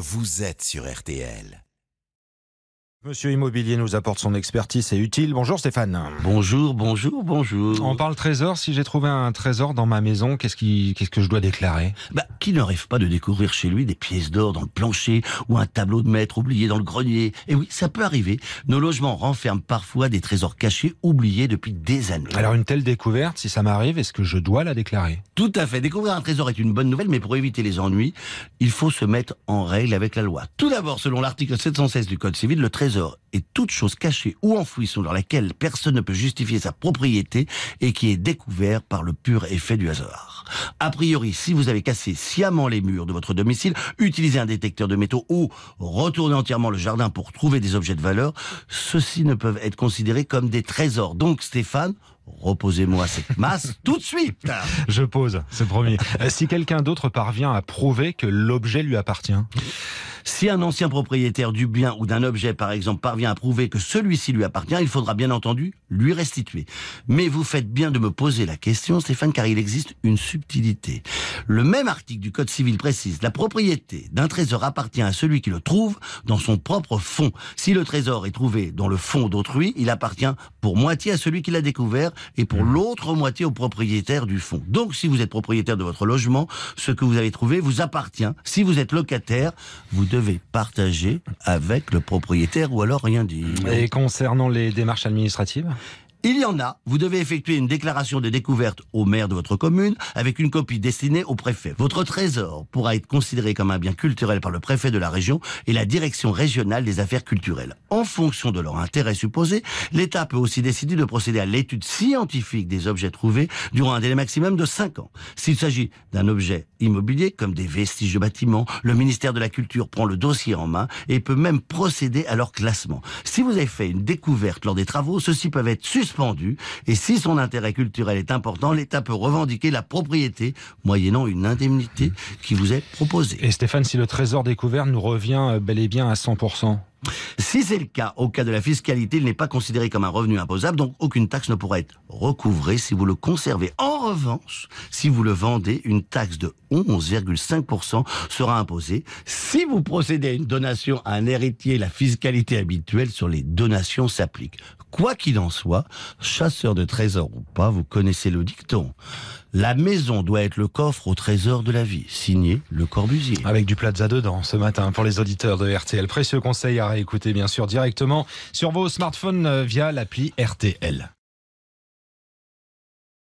vous êtes sur RTL. Monsieur Immobilier nous apporte son expertise, c'est utile. Bonjour Stéphane. Bonjour, bonjour, bonjour. On parle trésor. Si j'ai trouvé un trésor dans ma maison, qu'est-ce, qui, qu'est-ce que je dois déclarer? Bah, Qui ne rêve pas de découvrir chez lui des pièces d'or dans le plancher ou un tableau de maître oublié dans le grenier? Et oui, ça peut arriver. Nos logements renferment parfois des trésors cachés oubliés depuis des années. Alors une telle découverte, si ça m'arrive, est-ce que je dois la déclarer? Tout à fait. Découvrir un trésor est une bonne nouvelle, mais pour éviter les ennuis, il faut se mettre en règle avec la loi. Tout d'abord, selon l'article 716 du Code civil, le trésor est toute chose cachée ou enfouie sur laquelle personne ne peut justifier sa propriété et qui est découvert par le pur effet du hasard. A priori, si vous avez cassé sciemment les murs de votre domicile, utilisé un détecteur de métaux ou retourné entièrement le jardin pour trouver des objets de valeur, ceux-ci ne peuvent être considérés comme des trésors. Donc Stéphane, reposez-moi cette masse tout de suite. Je pose, c'est promis. Euh, si quelqu'un d'autre parvient à prouver que l'objet lui appartient? Si un ancien propriétaire du bien ou d'un objet, par exemple, parvient à prouver que celui-ci lui appartient, il faudra bien entendu lui restituer. Mais vous faites bien de me poser la question, Stéphane, car il existe une subtilité. Le même article du Code civil précise, la propriété d'un trésor appartient à celui qui le trouve dans son propre fond. Si le trésor est trouvé dans le fond d'autrui, il appartient pour moitié à celui qui l'a découvert et pour mmh. l'autre moitié au propriétaire du fond. Donc, si vous êtes propriétaire de votre logement, ce que vous avez trouvé vous appartient. Si vous êtes locataire, vous devez partager avec le propriétaire ou alors rien dire. Et concernant les démarches administratives? Il y en a. Vous devez effectuer une déclaration de découverte au maire de votre commune avec une copie destinée au préfet. Votre trésor pourra être considéré comme un bien culturel par le préfet de la région et la direction régionale des affaires culturelles. En fonction de leur intérêt supposé, l'État peut aussi décider de procéder à l'étude scientifique des objets trouvés durant un délai maximum de 5 ans. S'il s'agit d'un objet immobilier comme des vestiges de bâtiments, le ministère de la Culture prend le dossier en main et peut même procéder à leur classement. Si vous avez fait une découverte lors des travaux, ceux-ci peuvent être et si son intérêt culturel est important, l'État peut revendiquer la propriété moyennant une indemnité qui vous est proposée. Et Stéphane, si le trésor découvert nous revient euh, bel et bien à 100% si c'est le cas, au cas de la fiscalité, il n'est pas considéré comme un revenu imposable, donc aucune taxe ne pourra être recouvrée si vous le conservez. En revanche, si vous le vendez, une taxe de 11,5% sera imposée. Si vous procédez à une donation à un héritier, la fiscalité habituelle sur les donations s'applique. Quoi qu'il en soit, chasseur de trésors ou pas, vous connaissez le dicton. La maison doit être le coffre au trésor de la vie. Signé Le Corbusier. Avec du Plaza dedans ce matin pour les auditeurs de RTL. Précieux conseil à réécouter bien sûr directement sur vos smartphones euh, via l'appli RTL.